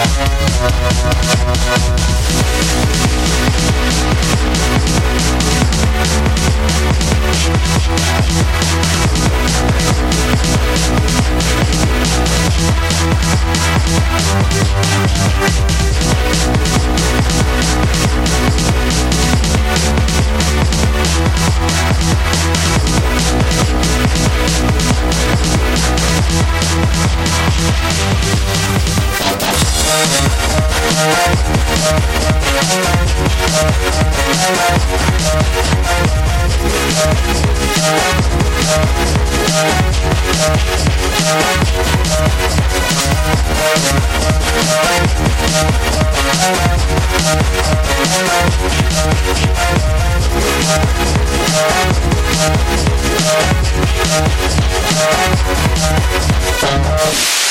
Thank you. Thank